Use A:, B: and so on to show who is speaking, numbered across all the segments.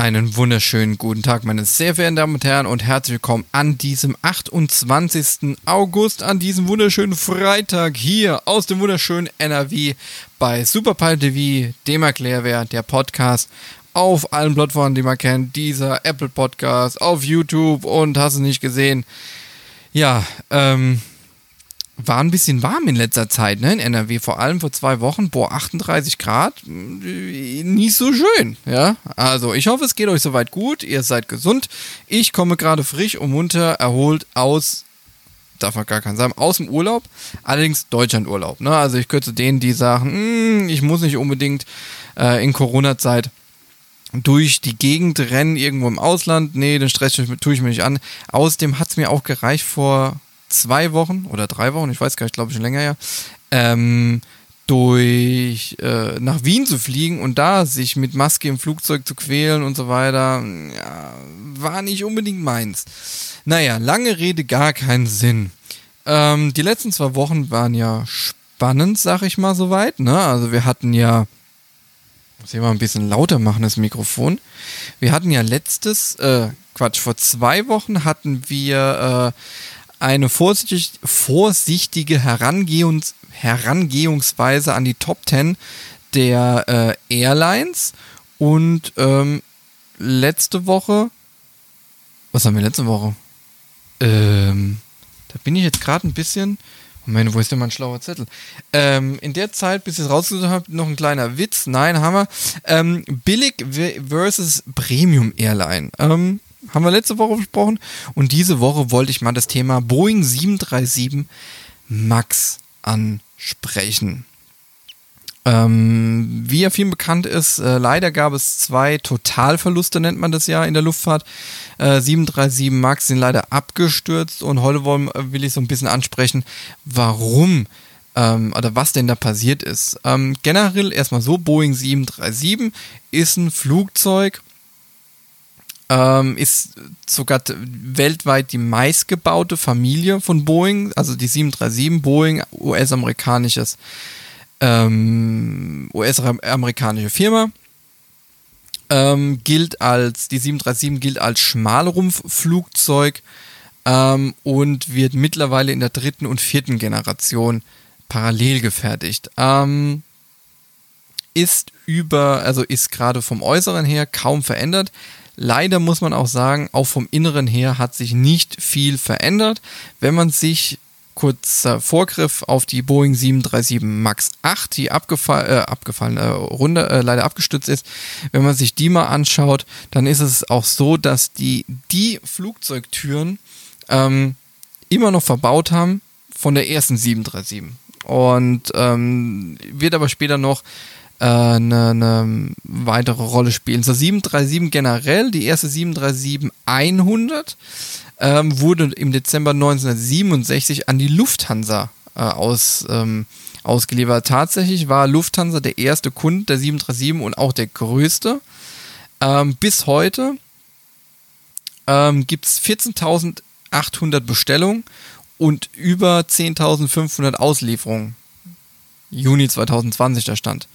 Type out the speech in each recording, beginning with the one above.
A: Einen wunderschönen guten Tag, meine sehr verehrten Damen und Herren, und herzlich willkommen an diesem 28. August, an diesem wunderschönen Freitag hier aus dem wunderschönen NRW bei Superpilot TV, dem Erklärwer, der Podcast auf allen Plattformen, die man kennt, dieser Apple Podcast, auf YouTube und hast es nicht gesehen. Ja, ähm, war ein bisschen warm in letzter Zeit, ne, in NRW, vor allem vor zwei Wochen, boah, 38 Grad, nicht so schön, ja. Also, ich hoffe, es geht euch soweit gut, ihr seid gesund. Ich komme gerade frisch und munter erholt aus, darf man gar keinen sagen, aus dem Urlaub, allerdings Deutschlandurlaub, ne. Also, ich gehöre zu denen, die sagen, hm, ich muss nicht unbedingt äh, in Corona-Zeit durch die Gegend rennen, irgendwo im Ausland. Nee, den Stress tue ich mir nicht an. Außerdem hat es mir auch gereicht vor zwei Wochen oder drei Wochen, ich weiß gar nicht, glaube ich schon länger ja, ähm, durch äh, nach Wien zu fliegen und da sich mit Maske im Flugzeug zu quälen und so weiter, ja, war nicht unbedingt meins. Naja, lange Rede, gar keinen Sinn. Ähm, die letzten zwei Wochen waren ja spannend, sag ich mal soweit. Ne? Also wir hatten ja, muss ich mal ein bisschen lauter machen, das Mikrofon. Wir hatten ja letztes, äh, Quatsch, vor zwei Wochen hatten wir äh, eine vorsichtig, vorsichtige Herangehungs, Herangehungsweise an die Top 10 der äh, Airlines. Und ähm, letzte Woche, was haben wir letzte Woche? Ähm, da bin ich jetzt gerade ein bisschen. Moment, wo ist denn mein schlauer Zettel? Ähm, in der Zeit, bis ich es rausgesucht habe, noch ein kleiner Witz. Nein, wir. Ähm, billig versus Premium Airline. Ähm, haben wir letzte Woche besprochen. Und diese Woche wollte ich mal das Thema Boeing 737 MAX ansprechen. Ähm, wie ja vielen bekannt ist, äh, leider gab es zwei Totalverluste, nennt man das ja in der Luftfahrt. Äh, 737 MAX sind leider abgestürzt und heute wollen, äh, will ich so ein bisschen ansprechen, warum ähm, oder was denn da passiert ist. Ähm, generell erstmal so, Boeing 737 ist ein Flugzeug, ähm, ist sogar weltweit die meistgebaute Familie von Boeing, also die 737 Boeing, US-amerikanisches, ähm, US-amerikanische Firma. Ähm, gilt als, die 737 gilt als Schmalrumpfflugzeug ähm, und wird mittlerweile in der dritten und vierten Generation parallel gefertigt. Ähm, ist über, also ist gerade vom Äußeren her kaum verändert. Leider muss man auch sagen, auch vom Inneren her hat sich nicht viel verändert. Wenn man sich kurzer Vorgriff auf die Boeing 737 MAX 8, die abgefall, äh, abgefallene Runde äh, leider abgestürzt ist. Wenn man sich die mal anschaut, dann ist es auch so, dass die die Flugzeugtüren ähm, immer noch verbaut haben von der ersten 737 und ähm, wird aber später noch äh, eine, eine weitere Rolle spielen. So 737 generell, die erste 737-100 ähm, wurde im Dezember 1967 an die Lufthansa äh, aus, ähm, ausgeliefert. Tatsächlich war Lufthansa der erste Kunde der 737 und auch der größte. Ähm, bis heute ähm, gibt es 14.800 Bestellungen und über 10.500 Auslieferungen. Juni 2020 der Stand.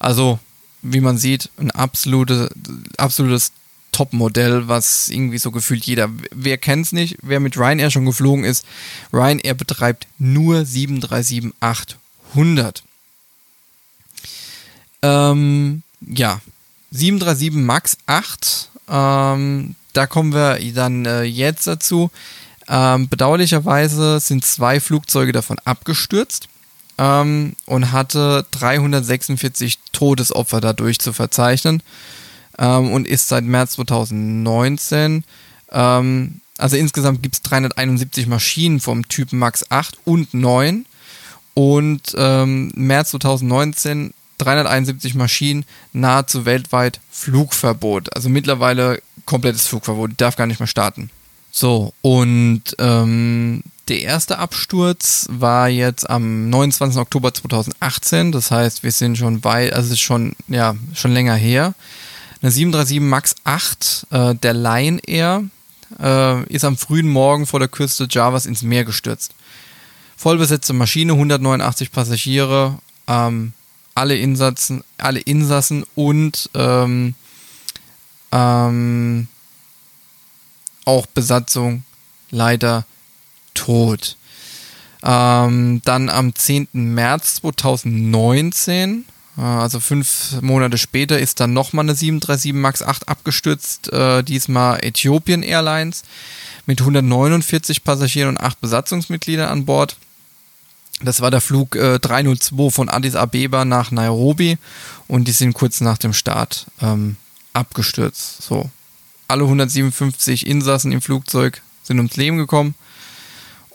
A: Also, wie man sieht, ein absolute, absolutes Top-Modell, was irgendwie so gefühlt jeder. Wer kennt es nicht? Wer mit Ryanair schon geflogen ist, Ryanair betreibt nur 737-800. Ähm, ja, 737 MAX 8. Ähm, da kommen wir dann äh, jetzt dazu. Ähm, bedauerlicherweise sind zwei Flugzeuge davon abgestürzt ähm, und hatte 346 Todesopfer dadurch zu verzeichnen ähm, und ist seit März 2019, ähm, also insgesamt gibt es 371 Maschinen vom Typ Max 8 und 9 und ähm, März 2019 371 Maschinen, nahezu weltweit Flugverbot. Also mittlerweile komplettes Flugverbot, darf gar nicht mehr starten. So, und ähm, der erste Absturz war jetzt am 29. Oktober 2018. Das heißt, wir sind schon weit, also schon, ja, schon länger her. Eine 737 MAX 8, äh, der Lion Air, äh, ist am frühen Morgen vor der Küste Javas ins Meer gestürzt. Vollbesetzte Maschine, 189 Passagiere, ähm, alle Insassen, alle Insassen und ähm, Ähm, auch Besatzung leider tot. Ähm, dann am 10. März 2019, äh, also fünf Monate später, ist dann nochmal eine 737 MAX 8 abgestürzt, äh, diesmal Ethiopian Airlines mit 149 Passagieren und acht Besatzungsmitgliedern an Bord. Das war der Flug äh, 302 von Addis Abeba nach Nairobi und die sind kurz nach dem Start ähm, abgestürzt. So, alle 157 Insassen im Flugzeug sind ums Leben gekommen.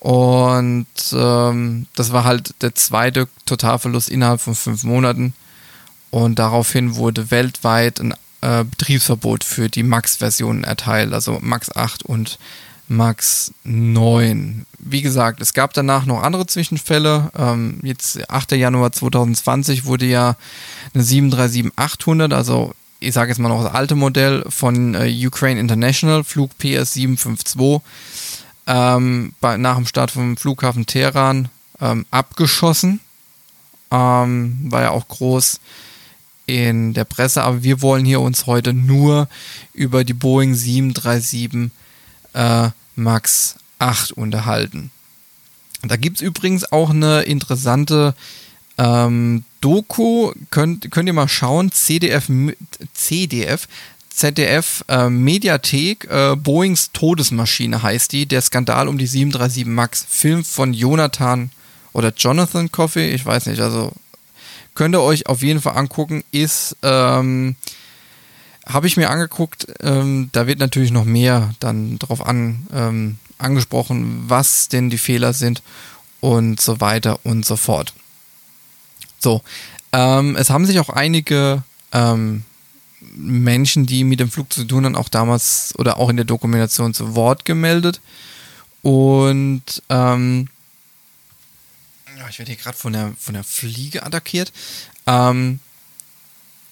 A: Und ähm, das war halt der zweite Totalverlust innerhalb von fünf Monaten. Und daraufhin wurde weltweit ein äh, Betriebsverbot für die Max-Versionen erteilt, also Max 8 und Max 9. Wie gesagt, es gab danach noch andere Zwischenfälle. Ähm, jetzt 8. Januar 2020 wurde ja eine 737-800, also ich sage jetzt mal noch das alte Modell von äh, Ukraine International, Flug PS 752, ähm, bei, nach dem Start vom Flughafen Teheran ähm, abgeschossen. Ähm, war ja auch groß in der Presse, aber wir wollen hier uns heute nur über die Boeing 737 äh, Max 8 unterhalten. Da gibt es übrigens auch eine interessante ähm, Doku, könnt, könnt ihr mal schauen, CDF, CDF, ZDF äh, Mediathek, äh, Boeings Todesmaschine heißt die, der Skandal um die 737 MAX, Film von Jonathan oder Jonathan Coffey, ich weiß nicht, also könnt ihr euch auf jeden Fall angucken, ist ähm, habe ich mir angeguckt, ähm, da wird natürlich noch mehr dann drauf an, ähm, angesprochen, was denn die Fehler sind und so weiter und so fort. So, ähm, es haben sich auch einige ähm, Menschen, die mit dem Flug zu tun haben, auch damals oder auch in der Dokumentation zu Wort gemeldet. Und ähm, ich werde hier gerade von der, von der Fliege attackiert. Ähm,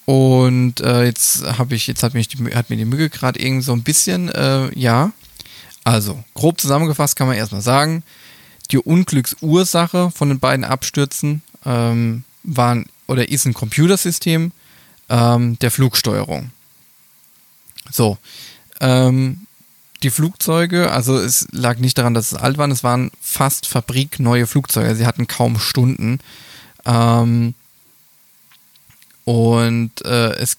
A: und äh, jetzt habe ich, jetzt hat mich die, hat mir die Mücke gerade irgendwie so ein bisschen, äh, ja. Also, grob zusammengefasst kann man erstmal sagen, die Unglücksursache von den beiden Abstürzen ähm, waren oder ist ein Computersystem ähm, der Flugsteuerung. So, ähm, die Flugzeuge, also es lag nicht daran, dass es alt waren, es waren fast fabrikneue Flugzeuge, sie hatten kaum Stunden. Ähm, und äh, es,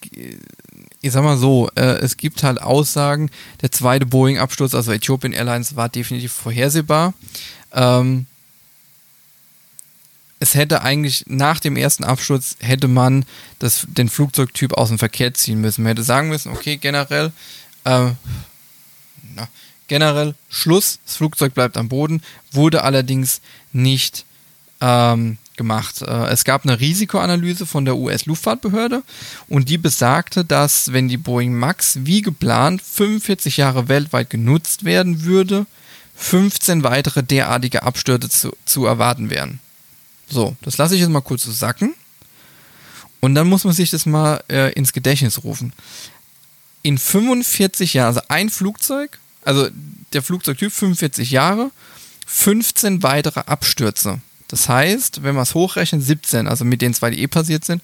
A: ich sag mal so, äh, es gibt halt Aussagen, der zweite Boeing-Absturz, also Ethiopian Airlines, war definitiv vorhersehbar. Ähm, es hätte eigentlich nach dem ersten Absturz hätte man das, den Flugzeugtyp aus dem Verkehr ziehen müssen. Man hätte sagen müssen, okay, generell, äh, na, generell Schluss, das Flugzeug bleibt am Boden, wurde allerdings nicht ähm, gemacht. Äh, es gab eine Risikoanalyse von der US-Luftfahrtbehörde und die besagte, dass wenn die Boeing Max wie geplant 45 Jahre weltweit genutzt werden würde, 15 weitere derartige Abstürze zu, zu erwarten wären. So, das lasse ich jetzt mal kurz so sacken. Und dann muss man sich das mal äh, ins Gedächtnis rufen. In 45 Jahren, also ein Flugzeug, also der Flugzeugtyp 45 Jahre, 15 weitere Abstürze. Das heißt, wenn man es hochrechnet, 17, also mit den zwei, die eh passiert sind.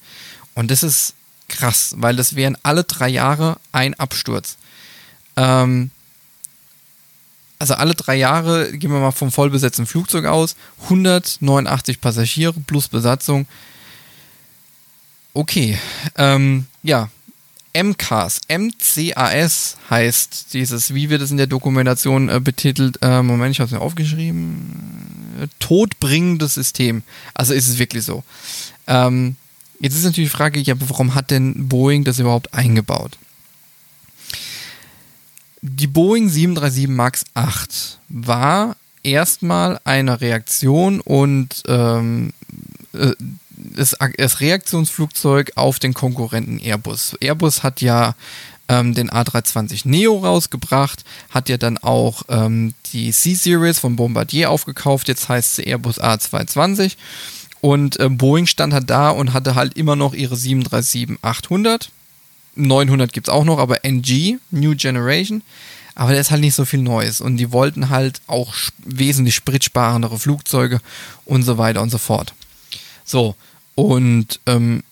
A: Und das ist krass, weil das wären alle drei Jahre ein Absturz. Ähm, also alle drei Jahre, gehen wir mal vom vollbesetzten Flugzeug aus, 189 Passagiere plus Besatzung. Okay, ähm, ja, MCAS, MCAS heißt dieses, wie wird es in der Dokumentation äh, betitelt? Äh, Moment, ich habe es mir aufgeschrieben. todbringendes System. Also ist es wirklich so. Ähm, jetzt ist natürlich die Frage, ja, warum hat denn Boeing das überhaupt eingebaut? Die Boeing 737 MAX 8 war erstmal eine Reaktion und ähm, äh, das, das Reaktionsflugzeug auf den Konkurrenten Airbus. Airbus hat ja ähm, den A320 Neo rausgebracht, hat ja dann auch ähm, die C-Series von Bombardier aufgekauft, jetzt heißt sie Airbus A220 und äh, Boeing stand halt da und hatte halt immer noch ihre 737-800. 900 gibt es auch noch, aber NG, New Generation. Aber da ist halt nicht so viel Neues. Und die wollten halt auch wesentlich spritsparendere Flugzeuge und so weiter und so fort. So, und ähm,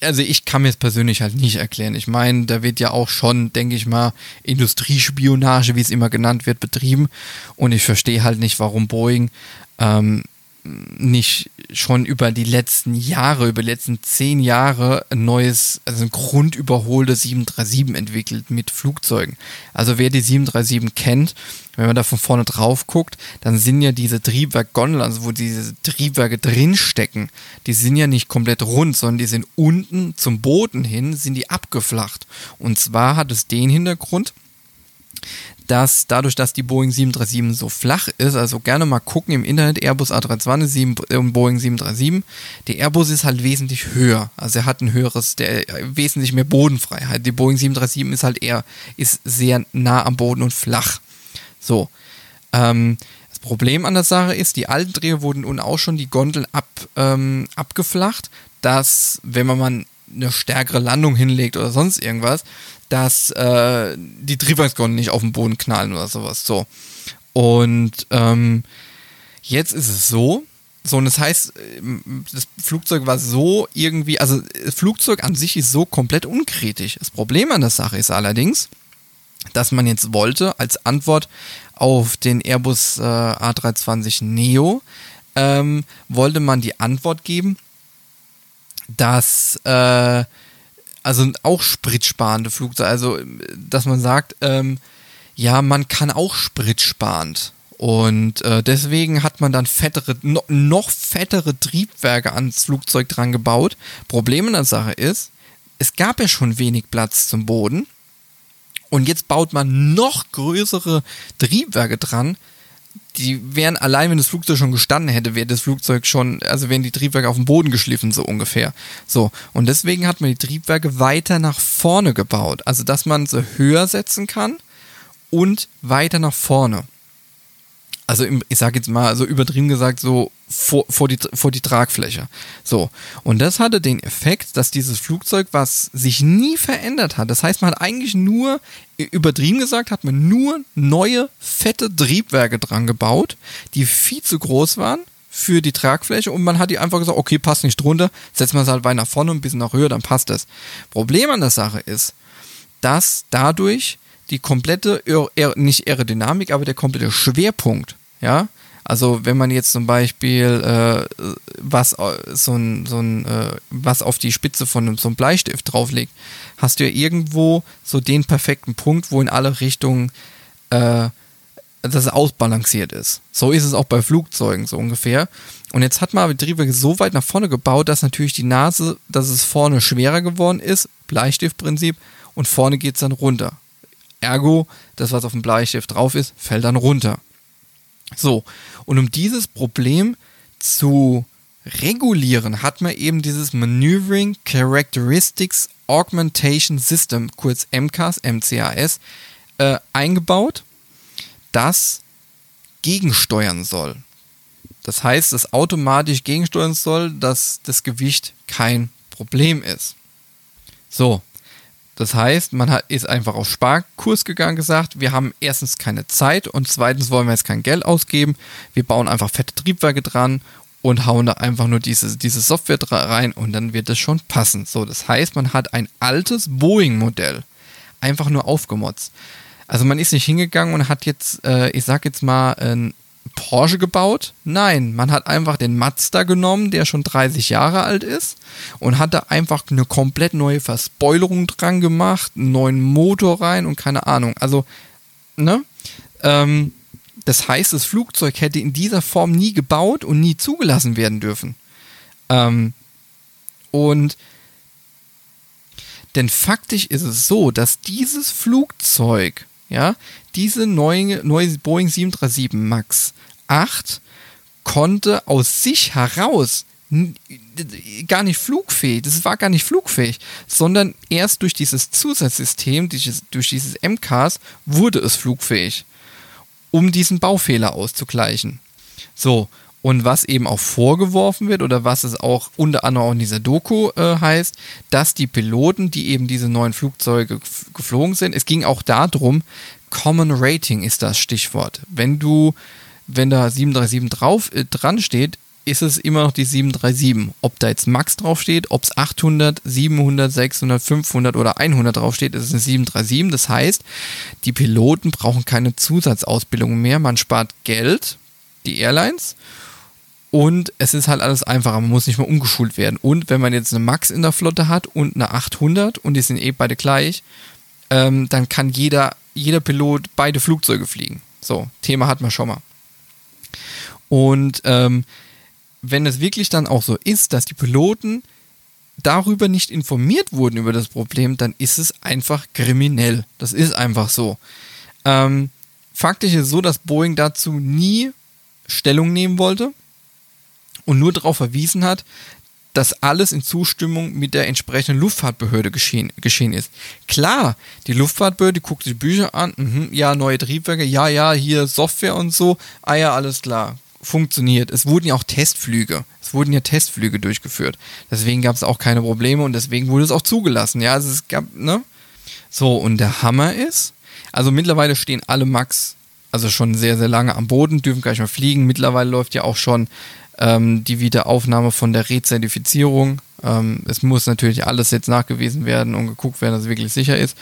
A: also ich kann mir es persönlich halt nicht erklären. Ich meine, da wird ja auch schon, denke ich mal, Industriespionage, wie es immer genannt wird, betrieben. Und ich verstehe halt nicht, warum Boeing ähm, nicht schon über die letzten Jahre, über die letzten zehn Jahre ein neues, also ein grundüberholte 737 entwickelt mit Flugzeugen. Also wer die 737 kennt, wenn man da von vorne drauf guckt, dann sind ja diese Triebwerkgondeln, also wo diese Triebwerke drinstecken, die sind ja nicht komplett rund, sondern die sind unten zum Boden hin, sind die abgeflacht. Und zwar hat es den Hintergrund, dass dadurch, dass die Boeing 737 so flach ist, also gerne mal gucken im Internet, Airbus A320 und Boeing 737, der Airbus ist halt wesentlich höher. Also er hat ein höheres, der wesentlich mehr Bodenfreiheit. Die Boeing 737 ist halt eher, ist sehr nah am Boden und flach. So. Ähm, das Problem an der Sache ist, die alten Drehungen wurden nun auch schon die Gondeln ab, ähm, abgeflacht, dass, wenn man mal eine stärkere Landung hinlegt oder sonst irgendwas, dass äh, die Triebwerksgondeln nicht auf den Boden knallen oder sowas. So. Und ähm, jetzt ist es so, so, und das heißt, das Flugzeug war so irgendwie, also das Flugzeug an sich ist so komplett unkritisch. Das Problem an der Sache ist allerdings, dass man jetzt wollte, als Antwort auf den Airbus äh, A320 Neo, ähm, wollte man die Antwort geben, dass äh, also auch spritsparende Flugzeuge, also dass man sagt, ähm, ja, man kann auch spritsparend. Und äh, deswegen hat man dann fettere, no, noch fettere Triebwerke ans Flugzeug dran gebaut. Problem in der Sache ist, es gab ja schon wenig Platz zum Boden. Und jetzt baut man noch größere Triebwerke dran, die wären allein, wenn das Flugzeug schon gestanden hätte, wäre das Flugzeug schon, also wären die Triebwerke auf dem Boden geschliffen, so ungefähr. So. Und deswegen hat man die Triebwerke weiter nach vorne gebaut. Also, dass man sie höher setzen kann und weiter nach vorne also im, ich sage jetzt mal so übertrieben gesagt, so vor, vor, die, vor die Tragfläche. So. Und das hatte den Effekt, dass dieses Flugzeug, was sich nie verändert hat, das heißt, man hat eigentlich nur, übertrieben gesagt, hat man nur neue, fette Triebwerke dran gebaut, die viel zu groß waren für die Tragfläche und man hat die einfach gesagt, okay, passt nicht drunter, setzen wir es halt weiter nach vorne und ein bisschen nach Höhe, dann passt das. Problem an der Sache ist, dass dadurch die komplette, nicht Aerodynamik, aber der komplette Schwerpunkt ja, also wenn man jetzt zum Beispiel äh, was so ein, so ein äh, was auf die Spitze von so einem Bleistift drauflegt, hast du ja irgendwo so den perfekten Punkt, wo in alle Richtungen äh, das ausbalanciert ist. So ist es auch bei Flugzeugen so ungefähr. Und jetzt hat man die Triebwerke so weit nach vorne gebaut, dass natürlich die Nase, dass es vorne schwerer geworden ist, Bleistiftprinzip, und vorne geht es dann runter. Ergo, das, was auf dem Bleistift drauf ist, fällt dann runter. So, und um dieses Problem zu regulieren, hat man eben dieses Maneuvering Characteristics Augmentation System, kurz MCAS, MCAS, äh, eingebaut, das gegensteuern soll. Das heißt, das automatisch gegensteuern soll, dass das Gewicht kein Problem ist. So, das heißt, man hat, ist einfach auf Sparkurs gegangen, gesagt, wir haben erstens keine Zeit und zweitens wollen wir jetzt kein Geld ausgeben. Wir bauen einfach fette Triebwerke dran und hauen da einfach nur diese, diese Software rein und dann wird es schon passen. So, das heißt, man hat ein altes Boeing-Modell einfach nur aufgemotzt. Also man ist nicht hingegangen und hat jetzt, äh, ich sag jetzt mal, ein Porsche gebaut? Nein, man hat einfach den Mazda genommen, der schon 30 Jahre alt ist und hat da einfach eine komplett neue Verspoilerung dran gemacht, einen neuen Motor rein und keine Ahnung. Also, ne? Ähm, das heißt, das Flugzeug hätte in dieser Form nie gebaut und nie zugelassen werden dürfen. Ähm, und denn faktisch ist es so, dass dieses Flugzeug ja, diese neue, neue Boeing 737 MAX 8 konnte aus sich heraus gar nicht flugfähig, das war gar nicht flugfähig, sondern erst durch dieses Zusatzsystem, durch, dieses MCAS, wurde es flugfähig, um diesen Baufehler auszugleichen. So, und was eben auch vorgeworfen wird oder was es auch unter anderem auch in dieser Doku äh, heißt, dass die Piloten, die eben diese neuen Flugzeuge geflogen sind, es ging auch darum, Common Rating ist das Stichwort. Wenn du, wenn da 737 drauf äh, dran steht, ist es immer noch die 737. Ob da jetzt Max draufsteht, ob es 800, 700, 600, 500 oder 100 draufsteht, ist es eine 737. Das heißt, die Piloten brauchen keine Zusatzausbildung mehr. Man spart Geld, die Airlines. Und es ist halt alles einfacher, man muss nicht mehr umgeschult werden. Und wenn man jetzt eine Max in der Flotte hat und eine 800 und die sind eh beide gleich, ähm, dann kann jeder, jeder Pilot beide Flugzeuge fliegen. So, Thema hat man schon mal. Und ähm, wenn es wirklich dann auch so ist, dass die Piloten darüber nicht informiert wurden über das Problem, dann ist es einfach kriminell. Das ist einfach so. Ähm, faktisch ist es so, dass Boeing dazu nie Stellung nehmen wollte und nur darauf verwiesen hat, dass alles in Zustimmung mit der entsprechenden Luftfahrtbehörde geschehen, geschehen ist. Klar, die Luftfahrtbehörde guckt die Bücher an, mh, ja, neue Triebwerke, ja, ja, hier Software und so, ah ja, alles klar, funktioniert. Es wurden ja auch Testflüge. Es wurden ja Testflüge durchgeführt. Deswegen gab es auch keine Probleme und deswegen wurde es auch zugelassen. Ja, also es gab, ne? So, und der Hammer ist, also mittlerweile stehen alle Max, also schon sehr, sehr lange am Boden, dürfen nicht mehr fliegen. Mittlerweile läuft ja auch schon ähm, die Wiederaufnahme von der Rezertifizierung. Ähm, es muss natürlich alles jetzt nachgewiesen werden und geguckt werden, dass es wirklich sicher ist.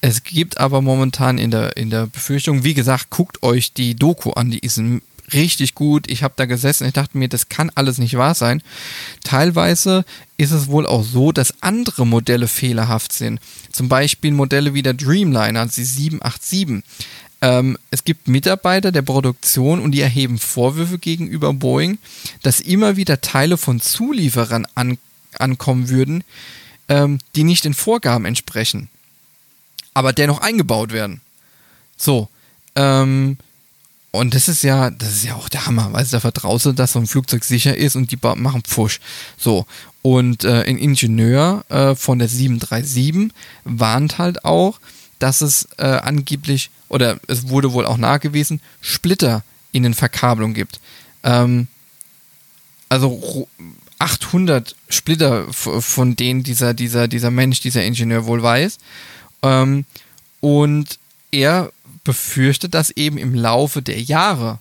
A: Es gibt aber momentan in der, in der Befürchtung, wie gesagt, guckt euch die Doku an, die ist richtig gut. Ich habe da gesessen, ich dachte mir, das kann alles nicht wahr sein. Teilweise ist es wohl auch so, dass andere Modelle fehlerhaft sind. Zum Beispiel Modelle wie der Dreamliner, die 787. Ähm, es gibt Mitarbeiter der Produktion und die erheben Vorwürfe gegenüber Boeing, dass immer wieder Teile von Zulieferern an, ankommen würden, ähm, die nicht den Vorgaben entsprechen, aber dennoch eingebaut werden. So, ähm, und das ist ja, das ist ja auch der Hammer, weil da vertraust dass so ein Flugzeug sicher ist und die machen Pfusch. So. Und äh, ein Ingenieur äh, von der 737 warnt halt auch, dass es äh, angeblich, oder es wurde wohl auch nachgewiesen, Splitter in den Verkabelungen gibt. Ähm, also 800 Splitter, von denen dieser, dieser, dieser Mensch, dieser Ingenieur wohl weiß. Ähm, und er befürchtet, dass eben im Laufe der Jahre,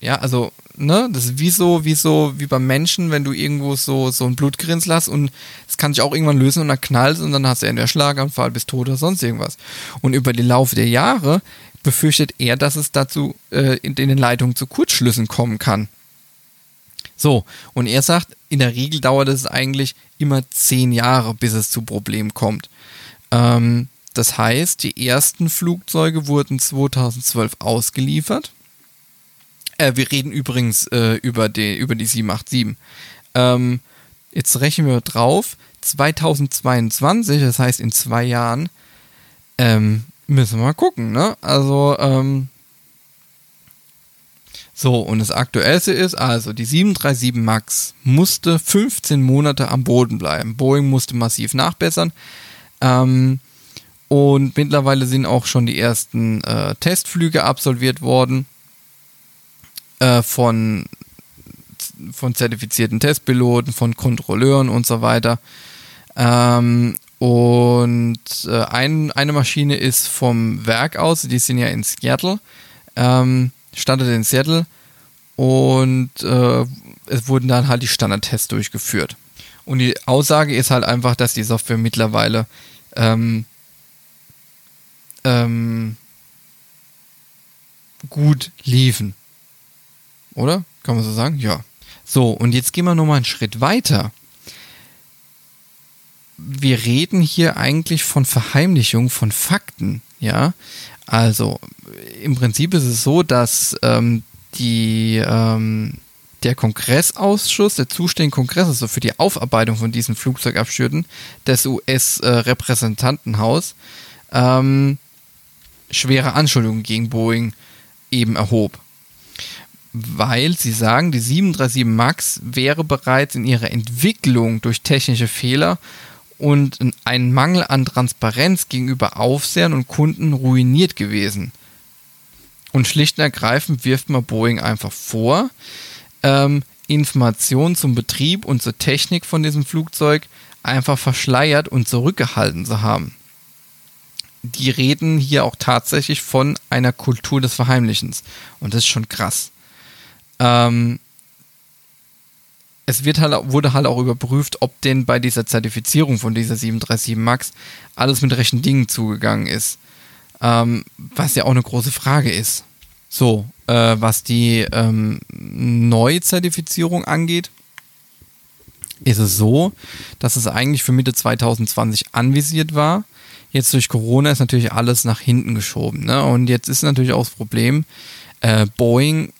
A: ja, also, ne, das ist wie so, wie so, wie beim Menschen, wenn du irgendwo so, so ein Blutgrinsel hast und es kann sich auch irgendwann lösen und dann knallt und dann hast du entweder Schlaganfall, bist tot oder sonst irgendwas. Und über den Laufe der Jahre befürchtet er, dass es dazu äh, in, in den Leitungen zu Kurzschlüssen kommen kann. So, und er sagt, in der Regel dauert es eigentlich immer zehn Jahre, bis es zu Problemen kommt. Ähm, das heißt, die ersten Flugzeuge wurden 2012 ausgeliefert. Äh, wir reden übrigens äh, über, die, über die 787. Ähm, jetzt rechnen wir drauf. 2022, das heißt in zwei Jahren, ähm, müssen wir mal gucken, ne? Also, ähm, so, und das Aktuellste ist also, die 737 MAX musste 15 Monate am Boden bleiben. Boeing musste massiv nachbessern. Ähm, und mittlerweile sind auch schon die ersten äh, Testflüge absolviert worden äh, von, von zertifizierten Testpiloten, von Kontrolleuren und so weiter. Ähm, und äh, ein, eine Maschine ist vom Werk aus, die sind ja in Seattle, ähm, startet in Seattle und äh, es wurden dann halt die Standardtests durchgeführt. Und die Aussage ist halt einfach, dass die Software mittlerweile ähm, ähm, gut liefen. Oder? Kann man so sagen? Ja. So, und jetzt gehen wir nochmal einen Schritt weiter. Wir reden hier eigentlich von Verheimlichung von Fakten, ja. Also, im Prinzip ist es so, dass ähm, die, ähm, der Kongressausschuss, der zuständige Kongress, also für die Aufarbeitung von diesen Flugzeugabstürzen des US-Repräsentantenhaus, ähm, schwere Anschuldigungen gegen Boeing eben erhob. Weil sie sagen, die 737 MAX wäre bereits in ihrer Entwicklung durch technische Fehler und einen Mangel an Transparenz gegenüber Aufsehern und Kunden ruiniert gewesen. Und schlicht und ergreifend wirft man Boeing einfach vor, ähm, Informationen zum Betrieb und zur Technik von diesem Flugzeug einfach verschleiert und zurückgehalten zu haben die reden hier auch tatsächlich von einer Kultur des Verheimlichens. Und das ist schon krass. Ähm, es wird halt, wurde halt auch überprüft, ob denn bei dieser Zertifizierung von dieser 737 MAX alles mit rechten Dingen zugegangen ist. Ähm, was ja auch eine große Frage ist. So, äh, was die ähm, Neuzertifizierung angeht, ist es so, dass es eigentlich für Mitte 2020 anvisiert war. Jetzt durch Corona ist natürlich alles nach hinten geschoben. Ne? Und jetzt ist natürlich auch das Problem, äh, Boeing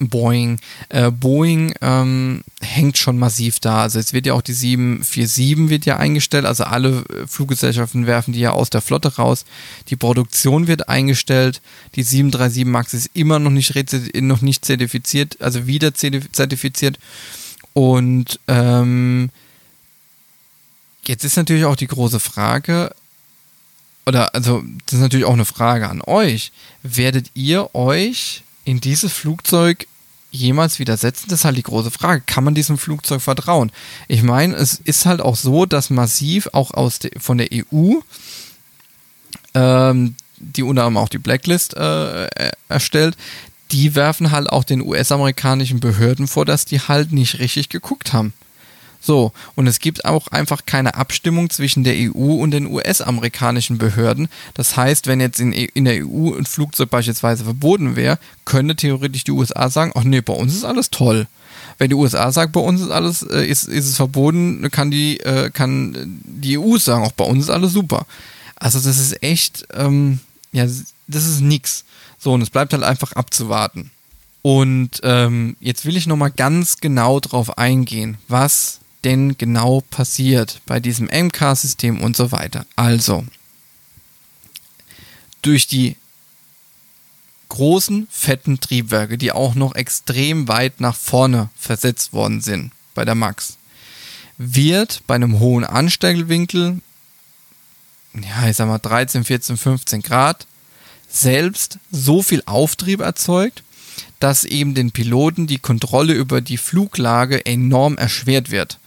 A: Boeing. Äh, Boeing ähm, hängt schon massiv da. Also es wird ja auch die 747 wird ja eingestellt. Also alle äh, Fluggesellschaften werfen die ja aus der Flotte raus. Die Produktion wird eingestellt. Die 737 MAX ist immer noch nicht, noch nicht zertifiziert, also wieder zertifiziert. Und ähm, jetzt ist natürlich auch die große Frage, oder also das ist natürlich auch eine Frage an euch. Werdet ihr euch in dieses Flugzeug jemals widersetzen? Das ist halt die große Frage. Kann man diesem Flugzeug vertrauen? Ich meine, es ist halt auch so, dass massiv auch aus de, von der EU, ähm, die unter anderem auch die Blacklist äh, erstellt, die werfen halt auch den US-amerikanischen Behörden vor, dass die halt nicht richtig geguckt haben. So, und es gibt auch einfach keine Abstimmung zwischen der EU und den US-amerikanischen Behörden. Das heißt, wenn jetzt in, in der EU ein Flugzeug beispielsweise verboten wäre, könnte theoretisch die USA sagen, ach nee, bei uns ist alles toll. Wenn die USA sagt, bei uns ist alles, äh, ist, ist es verboten, kann die, äh, kann die EU sagen, auch bei uns ist alles super. Also das ist echt, ähm, ja, das ist nix. So, und es bleibt halt einfach abzuwarten. Und ähm, jetzt will ich nochmal ganz genau drauf eingehen, was denn genau passiert bei diesem MK-System und so weiter. Also, durch die großen, fetten Triebwerke, die auch noch extrem weit nach vorne versetzt worden sind bei der Max, wird bei einem hohen Anstellwinkel, ja, ich sag mal 13, 14, 15 Grad, selbst so viel Auftrieb erzeugt, dass eben den Piloten die Kontrolle über die Fluglage enorm erschwert wird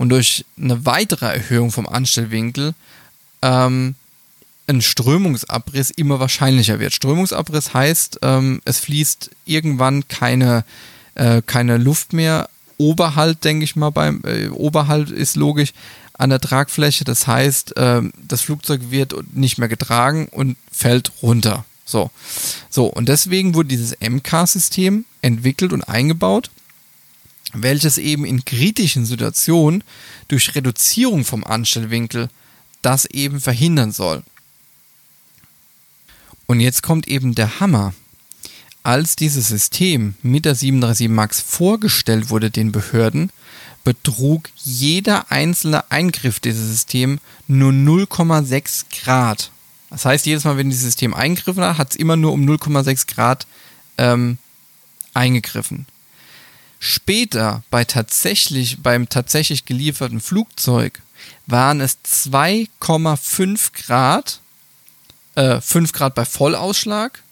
A: und durch eine weitere Erhöhung vom Anstellwinkel ähm, ein Strömungsabriss immer wahrscheinlicher wird. Strömungsabriss heißt, ähm, es fließt irgendwann keine, äh, keine Luft mehr. Oberhalt, denke ich mal, beim äh, Oberhalt ist logisch an der Tragfläche. Das heißt, äh, das Flugzeug wird nicht mehr getragen und fällt runter. So. So, und deswegen wurde dieses MK-System entwickelt und eingebaut welches eben in kritischen Situationen durch Reduzierung vom Anstellwinkel das eben verhindern soll. Und jetzt kommt eben der Hammer. Als dieses System mit der 737 MAX vorgestellt wurde den Behörden, betrug jeder einzelne Eingriff dieses Systems nur 0,6 Grad. Das heißt, jedes Mal, wenn dieses System eingegriffen hat, hat es immer nur um 0,6 Grad ähm, eingegriffen. Später bei tatsächlich, beim tatsächlich gelieferten Flugzeug waren es 2,5 Grad, äh, 5 Grad bei Vollausschlag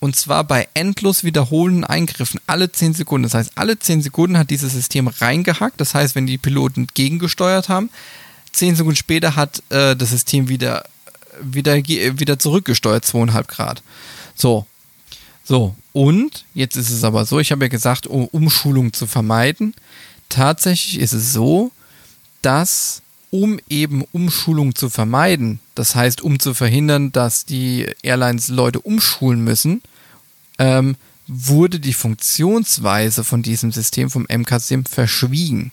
A: und zwar bei endlos wiederholenden Eingriffen alle 10 Sekunden. Das heißt, alle 10 Sekunden hat dieses System reingehackt. Das heißt, wenn die Piloten gegengesteuert haben, 10 Sekunden später hat äh, das System wieder, wieder, wieder zurückgesteuert, 2,5 Grad. So, so, und jetzt ist es aber so, ich habe ja gesagt, um Umschulung zu vermeiden. Tatsächlich ist es so, dass um eben Umschulung zu vermeiden, das heißt, um zu verhindern, dass die Airlines Leute umschulen müssen, ähm, wurde die Funktionsweise von diesem System, vom MK-System, verschwiegen.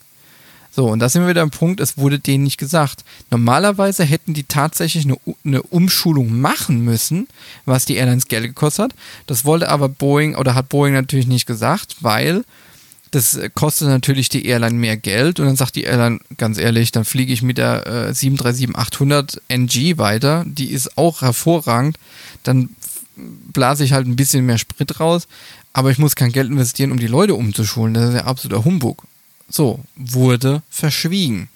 A: So, und da sind wir wieder am Punkt, es wurde denen nicht gesagt. Normalerweise hätten die tatsächlich eine, eine Umschulung machen müssen, was die Airlines Geld gekostet hat. Das wollte aber Boeing oder hat Boeing natürlich nicht gesagt, weil das kostet natürlich die Airline mehr Geld und dann sagt die Airline ganz ehrlich, dann fliege ich mit der äh, 737-800 NG weiter, die ist auch hervorragend, dann blase ich halt ein bisschen mehr Sprit raus, aber ich muss kein Geld investieren, um die Leute umzuschulen, das ist ja absoluter Humbug. So, wurde verschwiegen.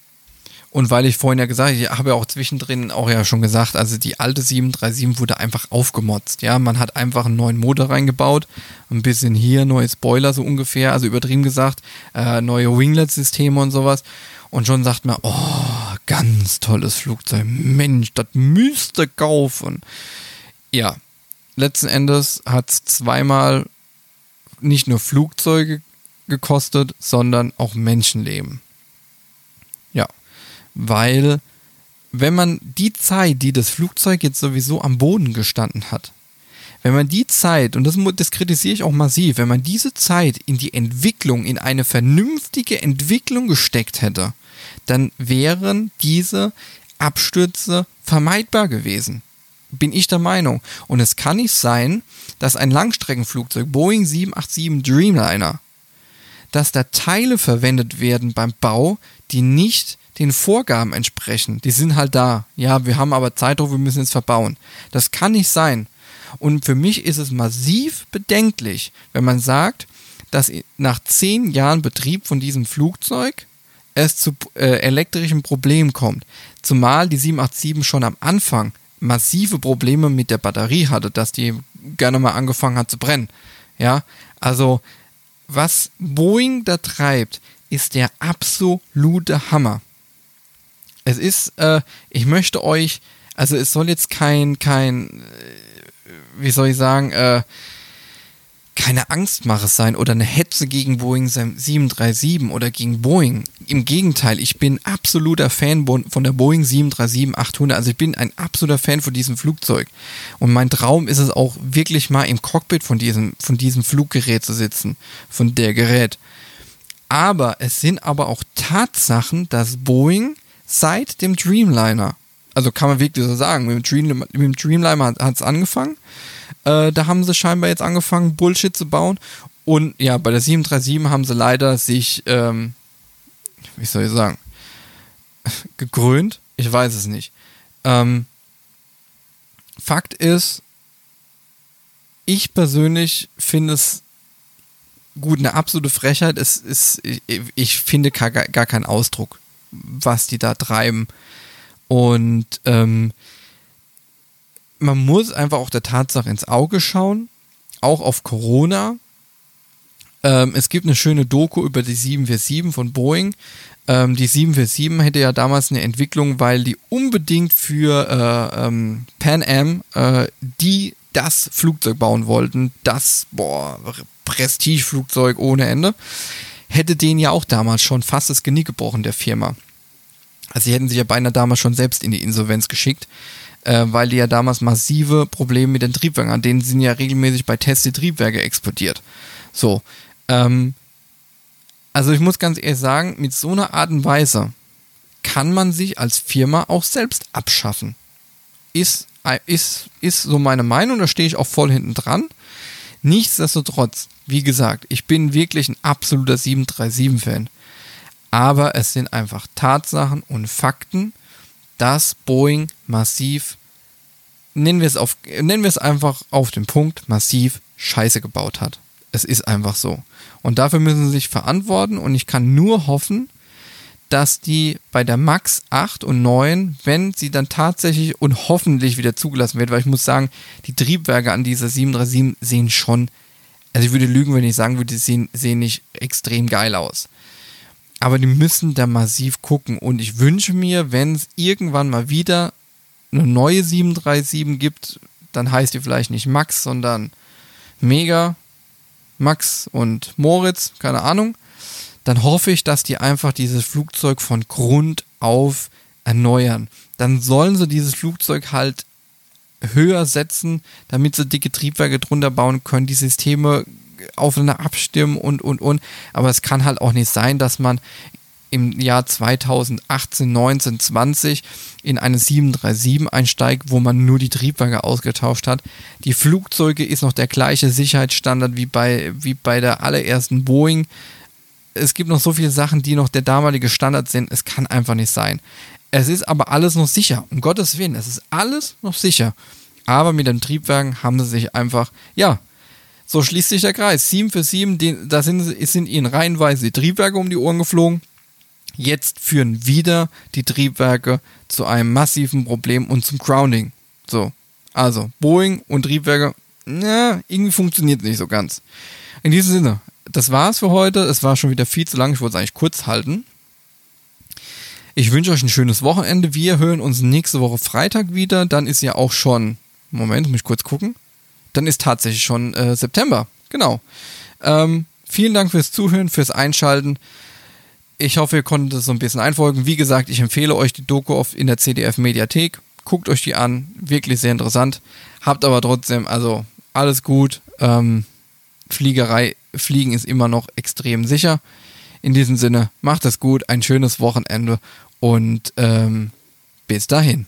A: Und weil ich vorhin ja gesagt habe, ich habe ja auch zwischendrin auch ja schon gesagt, also die alte 737 wurde einfach aufgemotzt. Ja, man hat einfach einen neuen Motor reingebaut, ein bisschen hier, neue Spoiler so ungefähr, also übertrieben gesagt, äh, neue Winglet-Systeme und sowas. Und schon sagt man, oh, ganz tolles Flugzeug, Mensch, das müsste kaufen. Ja, letzten Endes hat es zweimal nicht nur Flugzeuge gekostet, sondern auch Menschenleben. Ja, weil wenn man die Zeit, die das Flugzeug jetzt sowieso am Boden gestanden hat, wenn man die Zeit, und das, das kritisiere ich auch massiv, wenn man diese Zeit in die Entwicklung, in eine vernünftige Entwicklung gesteckt hätte, dann wären diese Abstürze vermeidbar gewesen. Bin ich der Meinung. Und es kann nicht sein, dass ein Langstreckenflugzeug, Boeing 787 Dreamliner, dass da Teile verwendet werden beim Bau, die nicht den Vorgaben entsprechen. Die sind halt da. Ja, wir haben aber Zeitdruck, wir müssen es verbauen. Das kann nicht sein. Und für mich ist es massiv bedenklich, wenn man sagt, dass nach zehn Jahren Betrieb von diesem Flugzeug es zu äh, elektrischen Problemen kommt. Zumal die 787 schon am Anfang massive Probleme mit der Batterie hatte, dass die gerne mal angefangen hat zu brennen. Ja, also was Boeing da treibt, ist der absolute Hammer. Es ist, äh, ich möchte euch, also es soll jetzt kein, kein, äh, wie soll ich sagen, äh, keine Angstmache sein oder eine Hetze gegen Boeing 737 oder gegen Boeing. Im Gegenteil, ich bin absoluter Fan von der Boeing 737-800. Also ich bin ein absoluter Fan von diesem Flugzeug. Und mein Traum ist es auch wirklich mal im Cockpit von diesem, von diesem Fluggerät zu sitzen, von der Gerät. Aber es sind aber auch Tatsachen, dass Boeing seit dem Dreamliner, also kann man wirklich so sagen, mit dem, mit dem Dreamliner hat es angefangen äh, da haben sie scheinbar jetzt angefangen, Bullshit zu bauen. Und ja, bei der 737 haben sie leider sich, ähm, wie soll ich sagen, gekrönt. Ich weiß es nicht. Ähm, Fakt ist, ich persönlich finde es gut, eine absolute Frechheit. Es ist, ich, ich finde gar, gar keinen Ausdruck, was die da treiben. Und ähm, man muss einfach auch der Tatsache ins Auge schauen, auch auf Corona. Ähm, es gibt eine schöne Doku über die 747 von Boeing. Ähm, die 747 hätte ja damals eine Entwicklung, weil die unbedingt für äh, ähm, Pan Am äh, die das Flugzeug bauen wollten, das boah, Prestigeflugzeug ohne Ende, hätte denen ja auch damals schon fast das Genick gebrochen, der Firma. Also sie hätten sich ja beinahe damals schon selbst in die Insolvenz geschickt äh, weil die ja damals massive Probleme mit den Triebwerken, an denen sind ja regelmäßig bei Tests die Triebwerke explodiert. So. Ähm, also ich muss ganz ehrlich sagen, mit so einer Art und Weise kann man sich als Firma auch selbst abschaffen. Ist, äh, ist, ist so meine Meinung, da stehe ich auch voll hinten dran. Nichtsdestotrotz, wie gesagt, ich bin wirklich ein absoluter 737-Fan. Aber es sind einfach Tatsachen und Fakten, dass Boeing massiv, nennen wir es auf, nennen wir es einfach auf den Punkt, massiv Scheiße gebaut hat. Es ist einfach so. Und dafür müssen sie sich verantworten und ich kann nur hoffen, dass die bei der Max 8 und 9, wenn sie dann tatsächlich und hoffentlich wieder zugelassen wird, weil ich muss sagen, die Triebwerke an dieser 737 sehen schon, also ich würde lügen, wenn ich sagen würde, die sehen, sehen nicht extrem geil aus. Aber die müssen da massiv gucken. Und ich wünsche mir, wenn es irgendwann mal wieder eine neue 737 gibt, dann heißt die vielleicht nicht Max, sondern Mega, Max und Moritz, keine Ahnung. Dann hoffe ich, dass die einfach dieses Flugzeug von Grund auf erneuern. Dann sollen sie dieses Flugzeug halt höher setzen, damit sie dicke Triebwerke drunter bauen können, die Systeme aufeinander abstimmen und, und, und. Aber es kann halt auch nicht sein, dass man im Jahr 2018, 19, 20 in eine 737 einsteigt, wo man nur die Triebwerke ausgetauscht hat. Die Flugzeuge ist noch der gleiche Sicherheitsstandard wie bei, wie bei der allerersten Boeing. Es gibt noch so viele Sachen, die noch der damalige Standard sind. Es kann einfach nicht sein. Es ist aber alles noch sicher. Um Gottes Willen, es ist alles noch sicher. Aber mit den Triebwerken haben sie sich einfach, ja, so schließt sich der Kreis. 7 für 7, den, da sind, sind ihnen reihenweise die Triebwerke um die Ohren geflogen. Jetzt führen wieder die Triebwerke zu einem massiven Problem und zum Grounding. So, also Boeing und Triebwerke, na, irgendwie funktioniert nicht so ganz. In diesem Sinne, das war's für heute. Es war schon wieder viel zu lang. Ich wollte es eigentlich kurz halten. Ich wünsche euch ein schönes Wochenende. Wir hören uns nächste Woche Freitag wieder. Dann ist ja auch schon, Moment, muss ich kurz gucken dann ist tatsächlich schon äh, September. Genau. Ähm, vielen Dank fürs Zuhören, fürs Einschalten. Ich hoffe, ihr konntet es so ein bisschen einfolgen. Wie gesagt, ich empfehle euch die Doku auf, in der CDF Mediathek. Guckt euch die an, wirklich sehr interessant. Habt aber trotzdem, also alles gut. Ähm, Fliegerei, Fliegen ist immer noch extrem sicher. In diesem Sinne, macht es gut, ein schönes Wochenende und ähm, bis dahin.